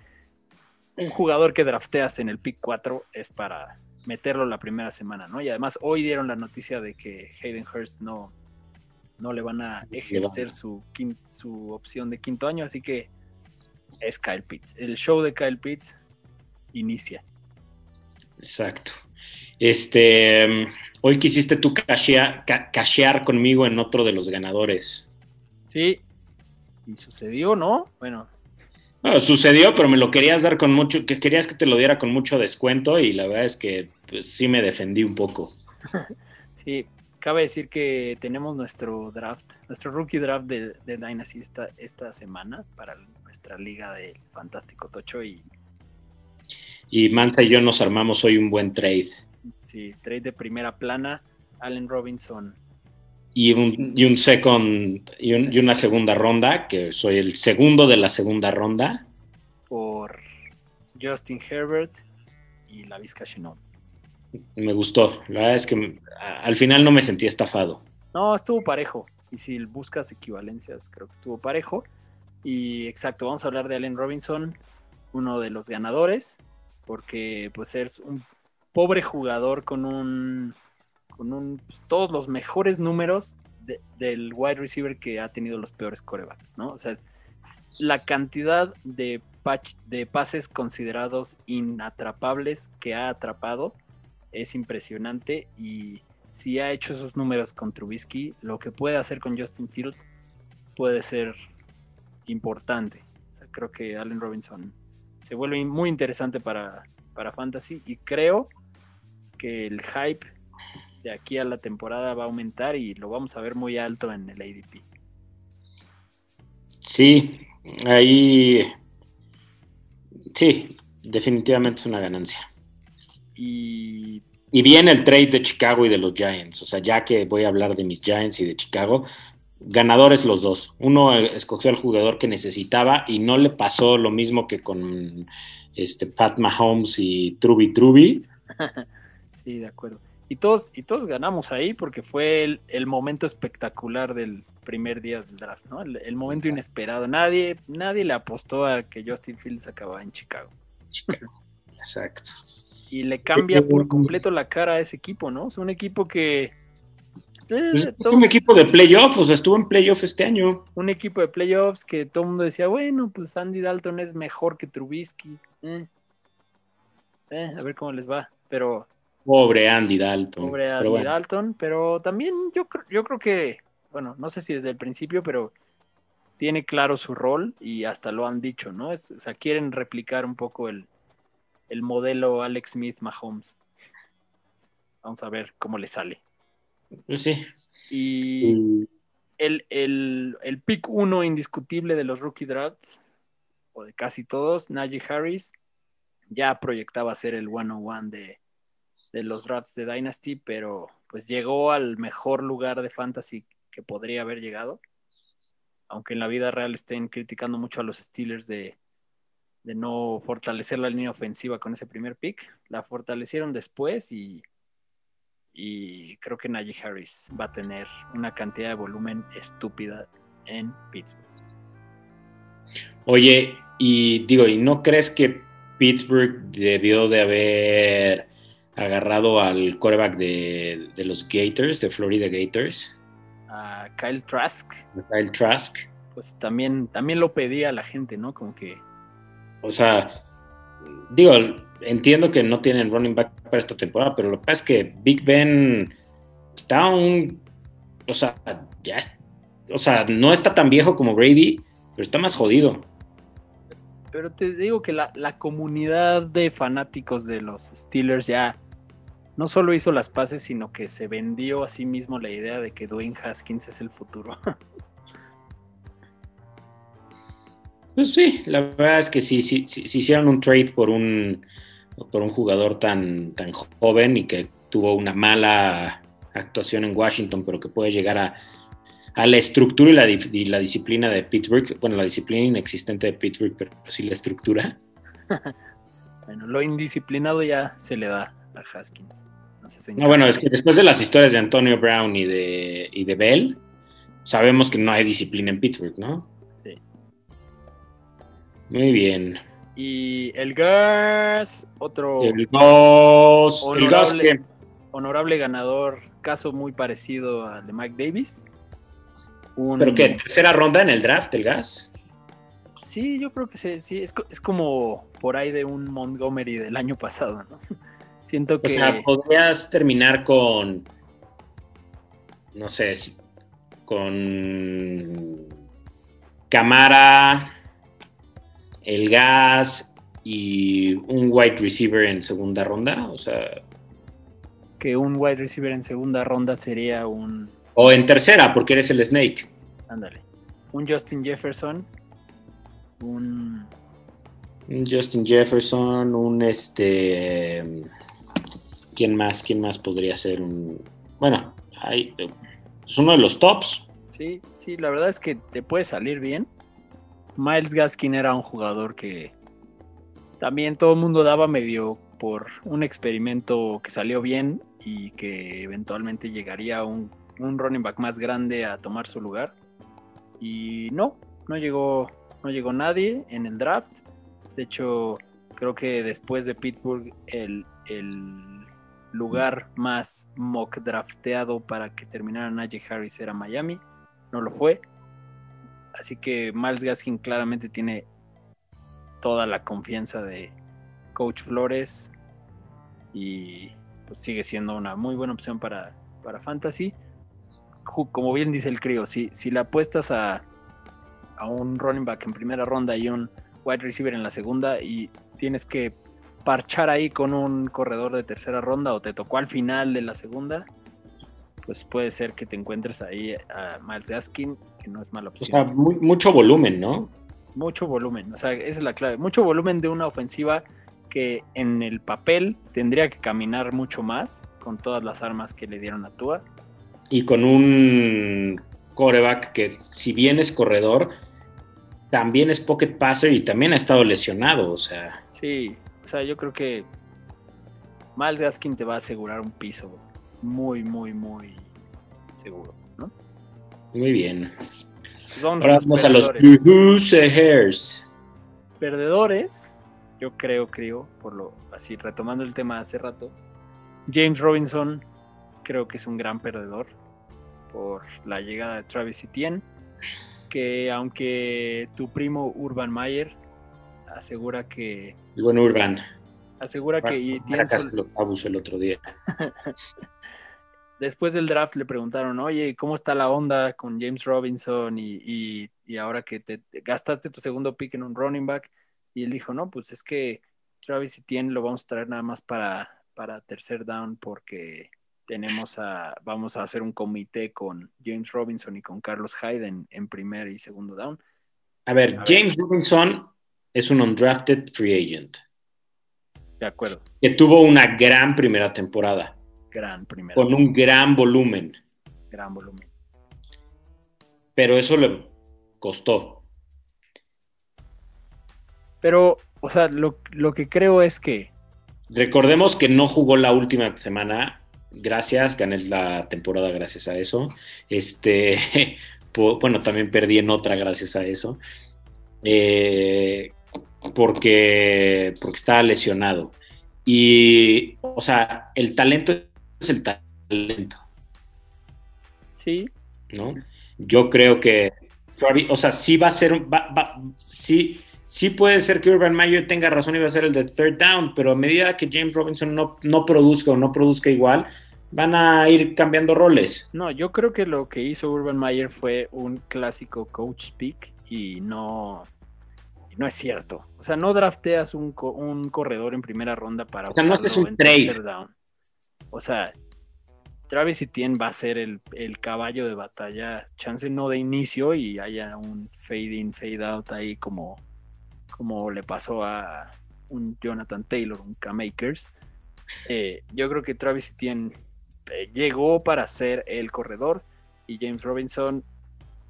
un jugador que drafteas en el pick 4 es para meterlo la primera semana, ¿no? Y además hoy dieron la noticia de que Hayden Hurst no, no le van a ejercer su, su opción de quinto año, así que es Kyle Pitts. El show de Kyle Pitts inicia. Exacto. Este, hoy quisiste tú cashear conmigo en otro de los ganadores. Sí, y sucedió, ¿no? Bueno, sucedió, pero me lo querías dar con mucho, que querías que te lo diera con mucho descuento y la verdad es que pues, sí me defendí un poco. (laughs) sí, cabe decir que tenemos nuestro draft, nuestro rookie draft de, de Dynasty esta, esta semana para nuestra liga de Fantástico Tocho y... Y Mansa y yo nos armamos hoy un buen trade. Sí, trade de primera plana, Allen Robinson y un, y un second y, una segunda ronda, que soy el segundo de la segunda ronda. Por Justin Herbert y la Vizca Chenot. Me gustó. La verdad es que al final no me sentí estafado. No, estuvo parejo. Y si buscas equivalencias, creo que estuvo parejo. Y exacto, vamos a hablar de Allen Robinson, uno de los ganadores, porque pues es un pobre jugador con un con pues, todos los mejores números del wide receiver que ha tenido los peores corebacks, ¿no? O sea, la cantidad de, de pases considerados inatrapables que ha atrapado es impresionante y si ha hecho esos números con Trubisky, lo que puede hacer con Justin Fields puede ser importante. O sea, creo que Allen Robinson se vuelve muy interesante para, para Fantasy y creo que el hype de aquí a la temporada va a aumentar y lo vamos a ver muy alto en el ADP. Sí, ahí sí, definitivamente es una ganancia. Y... y viene el trade de Chicago y de los Giants, o sea, ya que voy a hablar de mis Giants y de Chicago, ganadores los dos. Uno escogió al jugador que necesitaba y no le pasó lo mismo que con este Pat Mahomes y Truby Truby. (laughs) sí, de acuerdo. Y todos, y todos ganamos ahí porque fue el, momento espectacular del primer día del draft, ¿no? El, momento inesperado. Nadie, nadie le apostó a que Justin Fields acababa en Chicago. Exacto. Y le cambia por completo la cara a ese equipo, ¿no? Es un equipo que. Es un equipo de playoffs, o sea, estuvo en playoffs este año. Un equipo de playoffs que todo el mundo decía, bueno, pues Andy Dalton es mejor que Trubisky. Eh, eh, a ver cómo les va. Pero Pobre Andy Dalton. Pobre Andy Dalton, pero también yo, yo creo que, bueno, no sé si desde el principio, pero tiene claro su rol y hasta lo han dicho, ¿no? Es, o sea, quieren replicar un poco el, modelo Alex Smith Mahomes. Vamos a ver cómo le sale. Pues sí. Y el, el pick uno indiscutible de los rookie drafts, o de casi todos, Najee Harris, ya proyectaba ser el one-on-one de, de los drafts de Dynasty, pero pues llegó al mejor lugar de fantasy que podría haber llegado. Aunque en la vida real estén criticando mucho a los Steelers de, no fortalecer la línea ofensiva con ese primer pick, la fortalecieron después y, y creo que Najee Harris va a tener una cantidad de volumen estúpida en Pittsburgh. Oye, y digo, ¿y no crees que Pittsburgh debió de haber agarrado al quarterback de, los Gators, de Florida Gators. A Kyle Trask. Kyle Trask. Pues también, también lo pedía la gente, ¿no? Como que. O sea, digo, entiendo que no tienen running back para esta temporada, pero lo que pasa es que Big Ben está un. O sea, ya. O sea, no está tan viejo como Brady, pero está más jodido. Pero te digo que la, la, comunidad de fanáticos de los Steelers ya no solo hizo las paces, sino que se vendió a sí mismo la idea de que Dwayne Haskins es el futuro. (laughs) Pues sí, la verdad es que si, si, si, si hicieron un trade por un, por un jugador tan, tan joven y que tuvo una mala actuación en Washington, pero que puede llegar a, a la estructura y la, y la, disciplina de Pittsburgh, bueno, la disciplina inexistente de Pittsburgh, pero sí la estructura. (laughs) bueno, lo indisciplinado ya se le da a Haskins. No, bueno, es que después de las historias de Antonio Brown y de, y de Bell, sabemos que no hay disciplina en Pittsburgh, ¿no? Sí. Muy bien. Y el Gas, otro. El Gas. el Gas que... honorable ganador, caso muy parecido al de Mike Davis. ¿Pero qué? ¿Tercera ronda en el draft, el Gas? Sí, yo creo que sí. sí. Es, es como por ahí de un Montgomery del año pasado, ¿no? (laughs) Siento que. O sea, podrías terminar con. No sé, con. Camara, el gas y un wide receiver en segunda ronda. O sea. Que un wide receiver en segunda ronda sería un. O en tercera, porque eres el Snake. Ándale. Un Justin Jefferson. Un. Un Justin Jefferson, un este. ¿Quién más? ¿Quién más podría ser un. Bueno, hay, es uno de los tops. Sí, sí, la verdad es que te puede salir bien. Miles Gaskin era un jugador que también todo el mundo daba medio por un experimento que salió bien y que eventualmente llegaría un, un running back más grande a tomar su lugar. Y no, no llegó, no llegó nadie en el draft. De hecho, creo que después de Pittsburgh, el, el lugar más mock drafteado para que terminara Najee Harris era Miami. No lo fue. Así que Miles Gaskin claramente tiene toda la confianza de Coach Flores y pues sigue siendo una muy buena opción para, para Fantasy. Como bien dice el crío, si, si le apuestas a, a un running back en primera ronda y un wide receiver en la segunda y tienes que parchar ahí con un corredor de tercera ronda o te tocó al final de la segunda, pues puede ser que te encuentres ahí a Miles Gaskin, que no es mala opción. O sea, mucho volumen, ¿no? Mucho volumen, o sea, esa es la clave. Mucho volumen de una ofensiva que en el papel tendría que caminar mucho más con todas las armas que le dieron a Tua. Y con un coreback que, si bien es corredor, también es pocket passer y también ha estado lesionado, o sea. Sí, o sea, yo creo que Miles Gaskin te va a asegurar un piso muy, muy, muy seguro, ¿no? Muy bien. Pues vamos a los perdedores. Perdedores, yo creo, creo, por lo así, retomando el tema hace rato, James Robinson creo que es un gran perdedor por la llegada de Travis Etienne, que aunque tu primo Urban Mayer asegura que. El buen Urban. Asegura que el otro día. (laughs) Después del draft le preguntaron, oye, ¿cómo está la onda con James Robinson? Y, ahora que te, gastaste tu segundo pick en un running back. Y él dijo, no, pues es que Travis Etienne lo vamos a traer nada más para, para tercer down porque tenemos a, vamos a hacer un comité con James Robinson y con Carlos Hyde en, primer y segundo down. A ver, James Robinson es un undrafted free agent. De acuerdo. Que tuvo una gran primera temporada. Gran primera. Con un gran volumen. Gran volumen. Pero eso le costó. Pero, o sea, lo, que creo es que. Recordemos que no jugó la última semana. Gracias, gané la temporada gracias a eso. Este, (laughs) bueno, también perdí en otra gracias a eso. Eh, porque, porque estaba lesionado. Y, o sea, el talento es el talento. Sí. ¿No? Yo creo que, o sea, sí va a ser, va, sí, sí puede ser que Urban Meyer tenga razón y va a ser el de third down, pero a medida que James Robinson no, no produzca o no produzca igual, van a ir cambiando roles. No, yo creo que lo que hizo Urban Meyer fue un clásico coach speak y no, no es cierto. O sea, no drafteas un, corredor en primera ronda para o sea, no un en tercer down. O sea, Travis Etienne va a ser el, el caballo de batalla, chance no de inicio y haya un fade in, fade out ahí como, como le pasó a un Jonathan Taylor, un K-Makers. Eh, yo creo que Travis Etienne eh, llegó para ser el corredor y James Robinson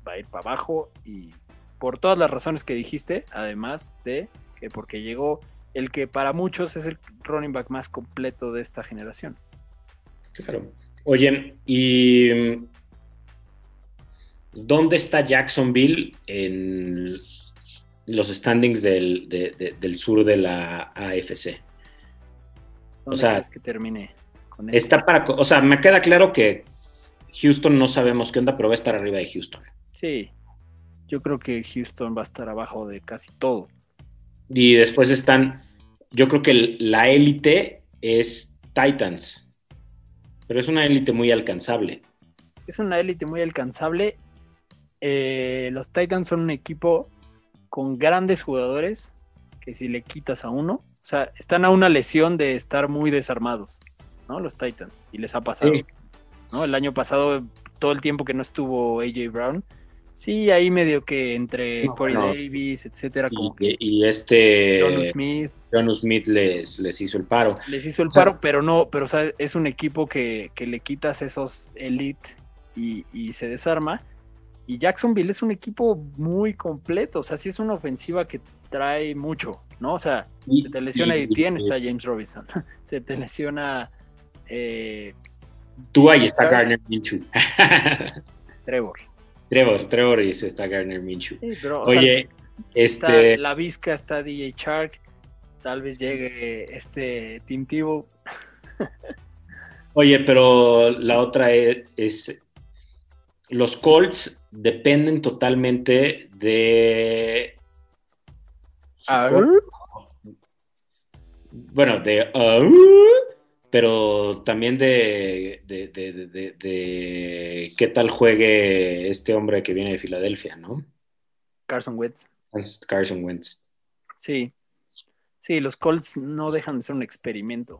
va a ir para abajo y por todas las razones que dijiste, además de que porque llegó el que para muchos es el running back más completo de esta generación. Claro. Oye, ¿y dónde está Jacksonville en los standings del, de- de- del sur de la AFC? ¿Dónde sea, crees que termine con esto? Está para, o sea, me queda claro que Houston no sabemos qué onda, pero va a estar arriba de Houston. Sí, yo creo que Houston va a estar abajo de casi todo. Y después están, yo creo que la élite es Titans, pero es una élite muy alcanzable. Es una élite muy alcanzable. Eh, los Titans son un equipo con grandes jugadores que si le quitas a uno, o sea, están a una lesión de estar muy desarmados, ¿no? Los Titans, y les ha pasado, Sí. ¿no? El año pasado, todo el tiempo que no estuvo AJ Brown, sí, ahí medio que entre No, Corey no. Davis, etcétera, como Y, que y este John Smith John Smith les, les hizo el paro. les hizo el paro, pero no, pero o sea, es un equipo que, que le quitas esos elite y, y se desarma. Y Jacksonville es un equipo muy completo, o sea, sí es una ofensiva que trae mucho, ¿no? O sea, Y- se te lesiona y- Etienne, y- está James Robinson. (laughs) se te lesiona eh, Tú ahí está. Garner Minshew. (laughs) Trevor. Trevor, Trevor y ese está Garner Minshew. Sí, pero, o sea, Oye, está este, la Vizca, está DJ Shark, tal vez llegue este Tim Tebow. oye, pero la otra es, es- los Colts dependen totalmente de bueno, de pero también de, de, de- de- qué tal juegue este hombre que viene de Filadelfia, ¿no? Carson Wentz. Carson Wentz. Sí. Sí, los Colts no dejan de ser un experimento.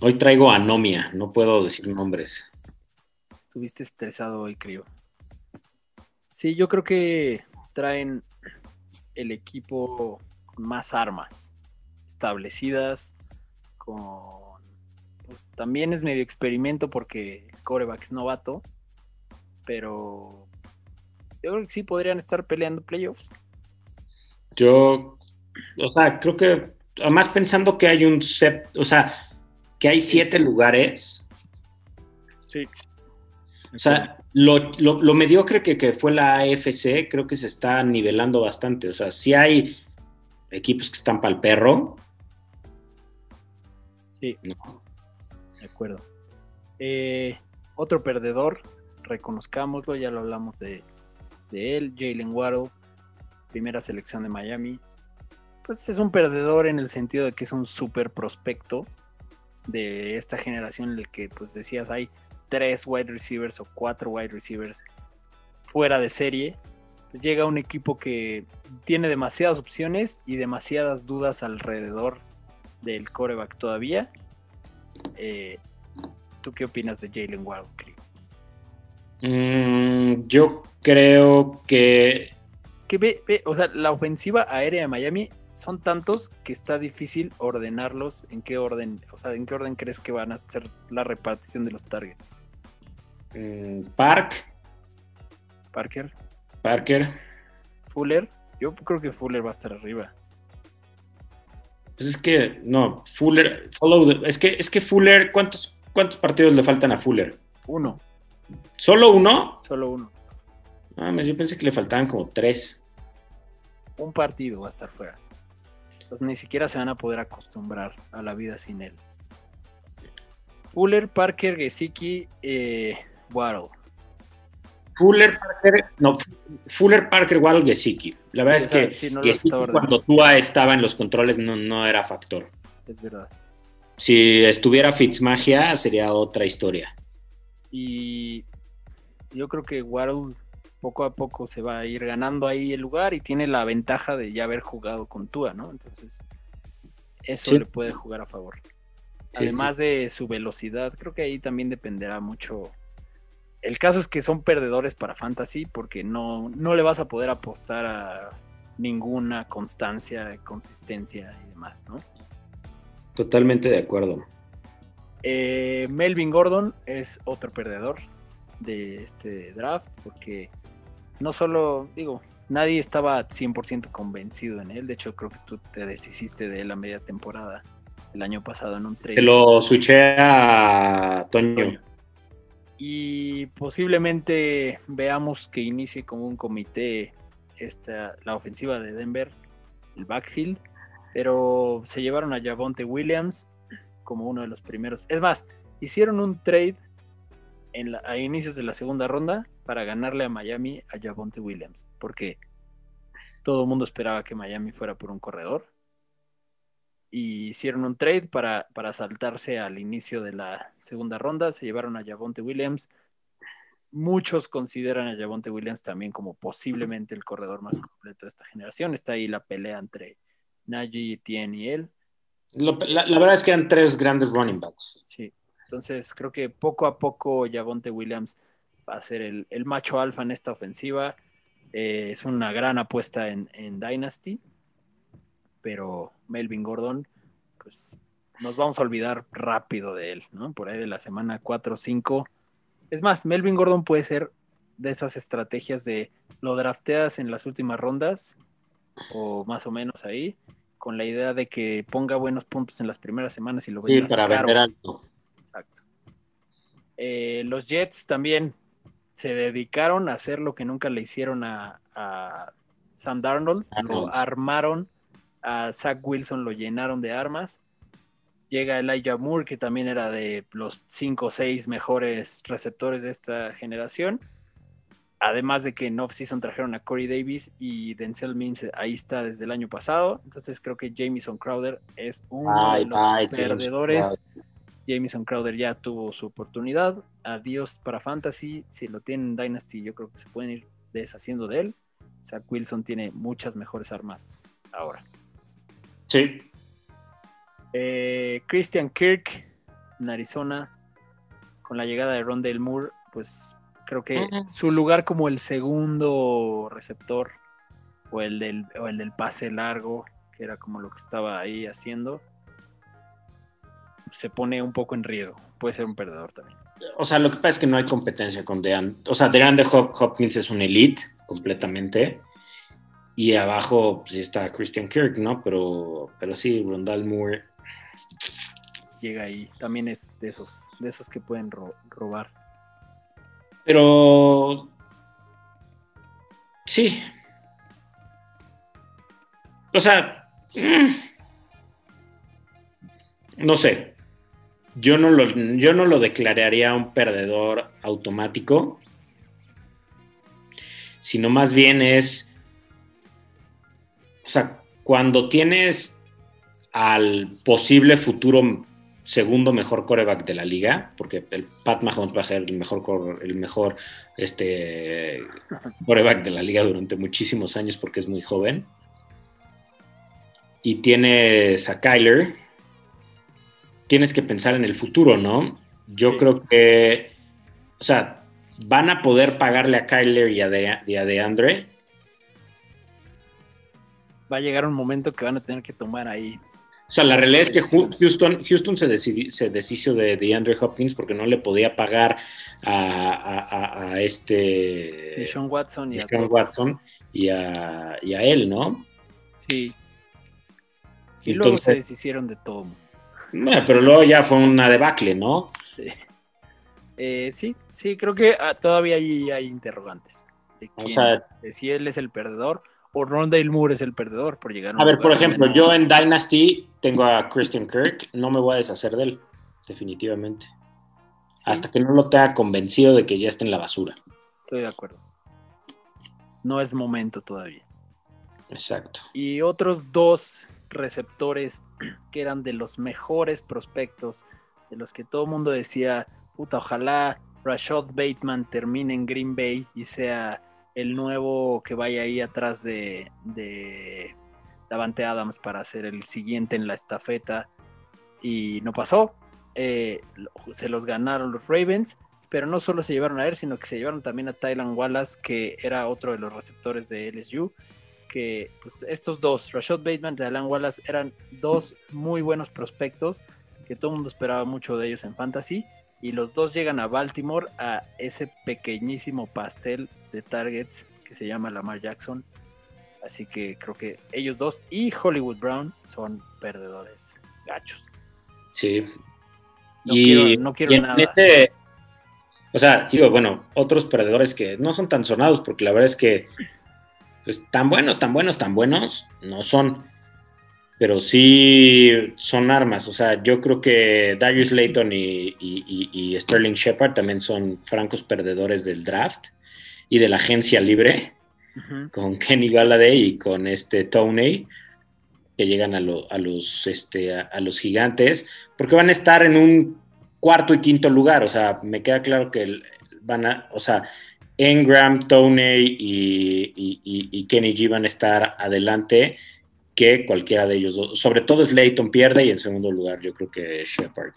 Hoy traigo anomia, no puedo decir nombres. Estuviste estresado hoy, creo. Sí, yo creo que traen el equipo con más armas establecidas, con... Pues también es medio experimento porque el coreback es novato, pero yo creo que sí podrían estar peleando playoffs. Yo, o sea, creo que, además pensando que hay un set, o sea, que hay siete lugares, Sí. o sea, lo, lo- lo mediocre que, que fue la AFC, creo que se está nivelando bastante. O sea, sí hay equipos que están para el perro. Sí. ¿no? De acuerdo. Eh, otro perdedor, reconozcámoslo, ya lo hablamos de, él, Jalen Waddle, primera selección de Miami. Pues es un perdedor en el sentido de que es un súper prospecto de esta generación en el que, pues decías, hay tres wide receivers o cuatro wide receivers fuera de serie. Pues llega un equipo que tiene demasiadas opciones y demasiadas dudas alrededor del coreback todavía. Eh, ¿Tú qué opinas de Jalen Waddle, Cri? Mm, yo creo que Es que ve, ve, o sea, la ofensiva aérea de Miami son tantos que está difícil ordenarlos. ¿En qué orden? O sea, ¿en qué orden crees que van a ser la repartición de los targets? mm, Park, Parker, Parker, Fuller. Yo creo que Fuller va a estar arriba. Pues es que, no, Fuller, follow the- es que, es que Fuller, ¿cuántos, ¿cuántos partidos le faltan a Fuller? Uno, ¿Solo uno? solo uno. Ah, yo pensé que le faltaban como tres. Un partido va a estar fuera. Entonces ni siquiera se van a poder acostumbrar a la vida sin él. Fuller, Parker, Gesicki, eh, Waddle. Fuller, Parker, no, Fuller, Parker, Waddle, Gesicki. La verdad Sí, es que sí, no los Gesicki cuando Tua estaba en los controles no, no era factor. Es verdad. Si estuviera Fitzmagia sería otra historia. Y yo creo que Waddle poco a poco se va a ir ganando ahí el lugar y tiene la ventaja de ya haber jugado con Tua, ¿no? Entonces, eso Sí. le puede jugar a favor. además de su velocidad, creo que ahí también dependerá mucho. El caso es que son perdedores para Fantasy porque no, no le vas a poder apostar a ninguna constancia, consistencia y demás, ¿no? Totalmente de acuerdo. Eh, Melvin Gordon es otro perdedor de este draft porque no solo, digo, nadie estaba 100% convencido en él. De hecho, creo que tú te deshiciste de él a media temporada el año pasado en un trade. Te lo switché a Toño. Y posiblemente veamos que inicie como un comité esta, la ofensiva de Denver, el backfield. Pero se llevaron a Javonte Williams como uno de los primeros. Es más, hicieron un trade en a inicios de la segunda ronda para ganarle a Miami a Javonte Williams, porque todo el mundo esperaba que Miami fuera por un corredor. Y hicieron un trade para, para saltarse al inicio de la segunda ronda. Se llevaron a Javonte Williams. Muchos consideran a Javonte Williams también como posiblemente el corredor más completo de esta generación. Está ahí la pelea entre Najee, Tien y él. la, la, verdad es que eran tres grandes running backs. Sí. Entonces creo que poco a poco Javonte Williams va a ser el, el macho alfa en esta ofensiva. Eh, es una gran apuesta en, en, Dynasty, pero Melvin Gordon, pues nos vamos a olvidar rápido de él, ¿no? Por ahí de la semana 4 o 5. Es más, Melvin Gordon puede ser de esas estrategias de lo drafteas en las últimas rondas o más o menos ahí, con la idea de que ponga buenos puntos en las primeras semanas y lo sí, para caro. vender alto. Exacto. Eh, los Jets también se dedicaron a hacer lo que nunca le hicieron a, a Sam Darnold. Lo armaron a Zach Wilson, lo llenaron de armas. Llega Elijah Moore, que también era de los 5 o 6 mejores receptores de esta generación. Además de que en off-season trajeron a Corey Davis y Denzel Mims ahí está desde el año pasado. Entonces creo que Jamison Crowder es uno ay, de los ay, perdedores. Jamison Crowder ya tuvo su oportunidad. Adiós para Fantasy. Si lo tienen en Dynasty, yo creo que se pueden ir deshaciendo de él. Zach Wilson tiene muchas mejores armas ahora. Sí. Eh, Christian Kirk en Arizona, con la llegada de Rondale Moore, pues creo que su lugar como el segundo receptor o el, del, o el del pase largo, que era como lo que estaba ahí haciendo, se pone un poco en riesgo. Puede ser un perdedor también. O sea, lo que pasa es que no hay competencia con Dean. O sea, DeAndre Hopkins es un elite completamente. Y abajo pues, está Christian Kirk, ¿no? Pero, pero sí, Rondal Moore. Llega ahí. También es de esos, de esos que pueden ro robar. Pero. Sí. O sea. No sé yo no lo, yo no lo declararía un perdedor automático, sino más bien es, o sea, cuando tienes al posible futuro segundo mejor coreback de la liga, porque el Pat Mahomes va a ser el mejor, el mejor este, coreback de la liga durante muchísimos años porque es muy joven. Y tienes a Kyler, tienes que pensar en el futuro, ¿no? Yo sí. creo que, o sea, van a poder pagarle a Kyler y a, de, y a DeAndre. Va a llegar un momento que van a tener que tomar ahí. O sea, la realidad es que Houston, Houston se, decidió, se deshizo de DeAndre Hopkins porque no le podía pagar a, a, a este. De Sean Watson y, a, Sean Watson y, a, y a él, ¿no? Sí. Y Entonces, luego se deshicieron de todo. Bueno, pero luego ya fue una debacle, ¿no? Sí. Eh, sí, sí, creo que ah, todavía hay, hay interrogantes. De, quién, o sea, de si él es el perdedor o Rondale Moore es el perdedor por llegar a A ver, por ejemplo, yo en Dynasty tengo a Christian Kirk, no me voy a deshacer de él, definitivamente. Sí. Hasta que no lo tenga convencido de que ya está en la basura. Estoy de acuerdo. No es momento todavía. Exacto. Y otros dos receptores que eran de los mejores prospectos, de los que todo el mundo decía, puta, ojalá Rashad Bateman termine en Green Bay y sea el nuevo que vaya ahí atrás de, Davante Adams para ser el siguiente en la estafeta. Y no pasó. eh, se los ganaron los Ravens, pero no solo se llevaron a él, sino que se llevaron también a Tylan Wallace, que era otro de los receptores de LSU. Que pues, estos dos, Rashad Bateman y Tylan Wallace, eran dos muy buenos prospectos que todo el mundo esperaba mucho de ellos en Fantasy. Y los dos llegan a Baltimore a ese pequeñísimo pastel de targets que se llama Lamar Jackson. Así que creo que ellos dos y Hollywood Brown son perdedores gachos. Sí. No quiero, no quiero nada. Este, o sea, digo, bueno, otros perdedores que no son tan sonados, porque la verdad es que pues, tan buenos, tan buenos, tan buenos no son. Pero sí son armas. O sea, yo creo que Darius Layton y, y Sterling Shepard también son francos perdedores del draft y de la agencia libre con (laughs) Kenny Galladay y con este Tony, que llegan a, los, este, a, los gigantes, porque van a estar en un cuarto y quinto lugar. O sea, me queda claro que van a, o sea, Engram, Tony y, Kenny G van a estar adelante que cualquiera de ellos Sobre todo Slayton pierde y en segundo lugar yo creo que Shepard.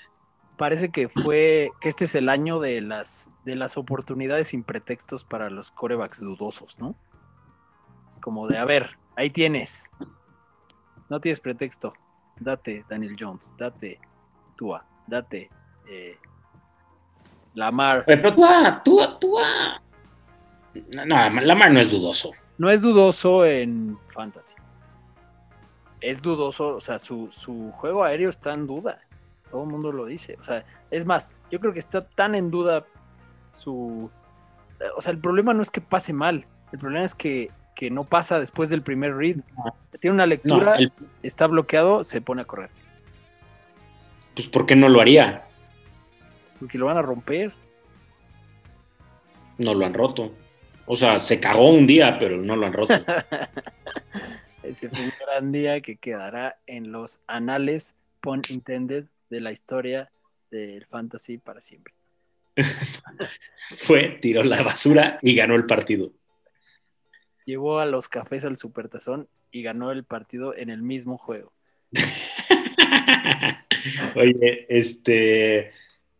Parece que fue que este es el año de las, de las oportunidades sin pretextos para los corebacks dudosos, ¿no? Es como de, a ver, ahí tienes. No tienes pretexto. Date Daniel Jones, date Tua, date eh, Lamar. Pero Tua, Tua, Tua. No, Lamar no es dudoso. No es dudoso en fantasy. Es dudoso, o sea, su, su juego aéreo está en duda. Todo el mundo lo dice. O sea, es más, yo creo que está tan en duda su. O sea, el problema no es que pase mal. El problema es que que no pasa después del primer read. Tiene una lectura, está bloqueado, se pone a correr. Pues ¿por qué no lo haría? Porque lo van a romper. No lo han roto. O sea, se cagó un día, pero no lo han roto. (laughs) Ese fue un gran día que quedará en los anales, pun intended, de la historia del fantasy para siempre. (laughs) fue, tiró la basura y ganó el partido llevó a los cafés al supertazón y ganó el partido en el mismo juego. (laughs) Oye, este,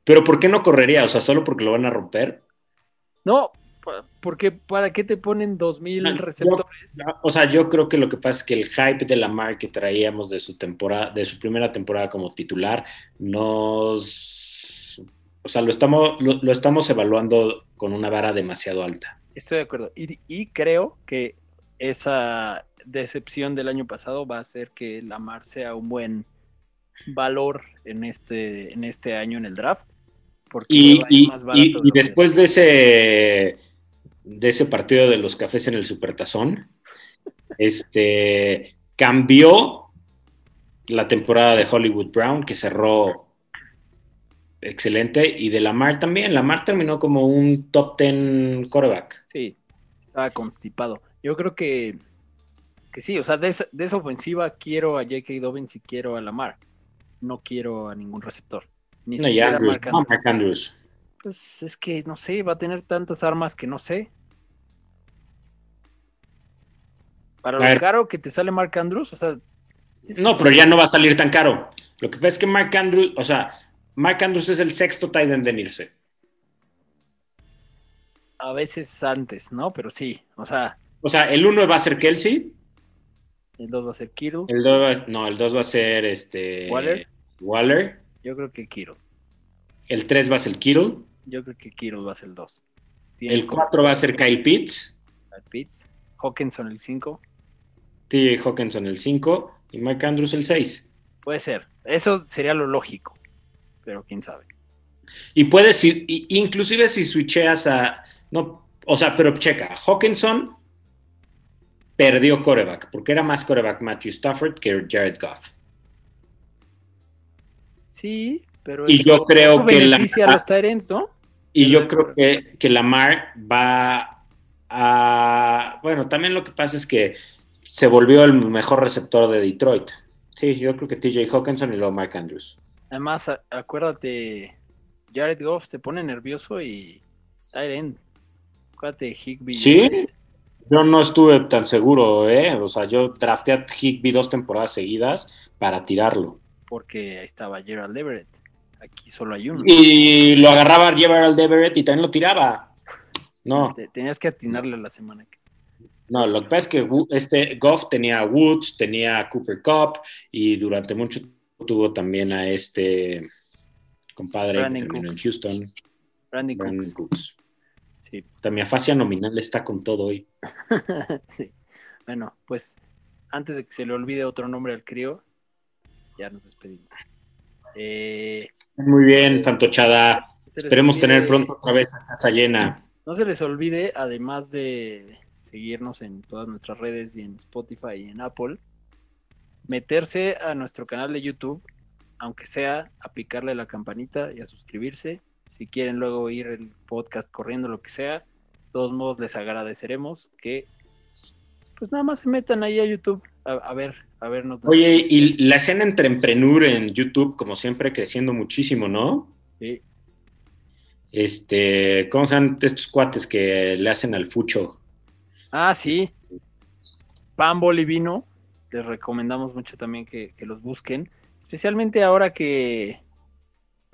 pero ¿por qué no correría? O sea, solo porque lo van a romper. No, porque ¿para qué te ponen dos mil ah, receptores? o sea, yo creo que lo que pasa es que el hype de Lamar que traíamos de su temporada, de su primera temporada como titular, nos, o sea, lo estamos, lo estamos evaluando con una vara demasiado alta. Estoy de acuerdo. Y, creo que esa decepción del año pasado va a hacer que Lamar sea un buen valor en este, en este año en el draft. Porque y, y, después de ese de ese partido de los cafés en el Supertazón, este cambió la temporada de Hollywood Brown, que cerró excelente. Y de Lamar también. Lamar terminó como un top 10 quarterback. Sí, estaba constipado. Yo creo que, que sí, o sea, de esa, ofensiva quiero a J.K. Dobbins y quiero a Lamar. No quiero a ningún receptor. Ni siquiera a Mark Andrews. Pues es que no sé, va a tener tantas armas que no sé. Para lo caro que te sale Mark Andrews, o sea. no, pero ya no va a salir tan caro. Lo que pasa es que Mark Andrews, o sea, Mark Andrews es el sexto tight end de Nirse. A veces antes, ¿no? Pero sí, o sea. O sea, el uno va a ser Kelsey. El dos va a ser Kittle. El dos no, el dos va a ser este. Waller. Waller. Yo creo que Kittle. El tres va a ser Kittle. Yo creo que Kittle va a ser el dos. El cuatro va a ser Kyle Pitts. Kyle Pitts. Hawkinson el cinco. TJ Hawkinson el cinco. Y Mike Andrews el seis. Puede ser. Eso sería lo lógico pero quién sabe. Y puedes, inclusive si switcheas a, no, o sea, pero checa, Hawkinson perdió coreback, porque era más coreback Matthew Stafford que Jared Goff. Sí, pero y yo creo que la, a los Tyrants, ¿no? Y yo creo que, que Lamar va a, bueno, también lo que pasa es que se volvió el mejor receptor de Detroit. Sí, yo creo que TJ Hawkinson y luego Mike Andrews. Además, acuérdate, Jared Goff se pone nervioso y Tyren. Acuérdate, Higby. Sí, yo no estuve tan seguro, ¿eh? O sea, yo drafté a Higby dos temporadas seguidas para tirarlo. Porque ahí estaba Gerald Everett. aquí solo hay uno. Y lo agarraba Gerald Everett y también lo tiraba. No. tenías que atinarle la semana. No, lo que pasa es que este Goff tenía a Woods, tenía a Cooper Cup y durante mucho tiempo tuvo también a este compadre que terminó en Houston. Brandon, Cooks. Sí. También fascia nominal está con todo hoy. (laughs) sí. Bueno, pues antes de que se le olvide otro nombre al crío, ya nos despedimos. Eh, Muy bien, tanto Chada. Esperemos tener pronto otra vez a casa llena. No se les olvide, además de seguirnos en todas nuestras redes y en Spotify y en Apple, meterse a nuestro canal de YouTube, aunque sea a picarle la campanita y a suscribirse. Si quieren luego oír el podcast corriendo, lo que sea, de todos modos les agradeceremos que pues nada más se metan ahí a YouTube a, ver, a vernos. Oye, y la escena entre Emprenur en YouTube, como siempre, creciendo muchísimo, ¿no? Sí. Este, ¿cómo se estos cuates que le hacen al fucho? Ah, sí. Pan Bolivino. Les recomendamos mucho también que, los busquen. Especialmente ahora que.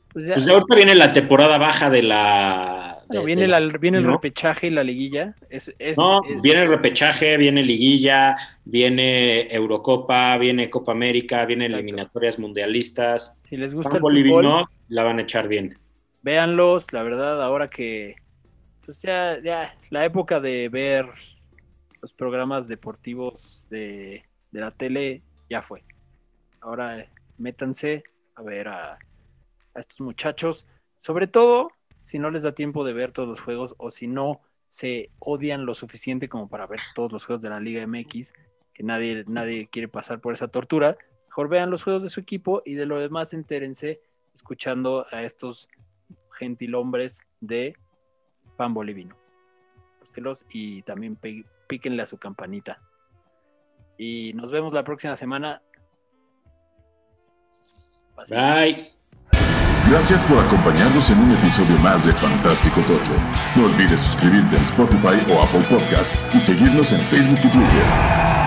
Pues ya. Pues ahorita viene la temporada baja de la. viene, viene el repechaje y la liguilla. Es, no, viene el repechaje, viene liguilla, viene Eurocopa, viene Copa América, viene eliminatorias mundialistas. Si les gusta el Bolivino, la van a echar bien. Véanlos, la verdad, ahora que. Pues ya, ya, la época de ver los programas deportivos de, la tele ya fue. Ahora métanse a ver a, estos muchachos, sobre todo si no les da tiempo de ver todos los juegos o si no se odian lo suficiente como para ver todos los juegos de la Liga MX, que nadie, nadie quiere pasar por esa tortura, mejor vean los juegos de su equipo y de lo demás entérense escuchando a estos gentilhombres de Pan Bolivino. y también píquenle a su campanita. Y nos vemos la próxima semana. Bye. Gracias por acompañarnos en un episodio más de Fantástico Tocho. No olvides suscribirte en Spotify o Apple Podcast y seguirnos en Facebook y Twitter.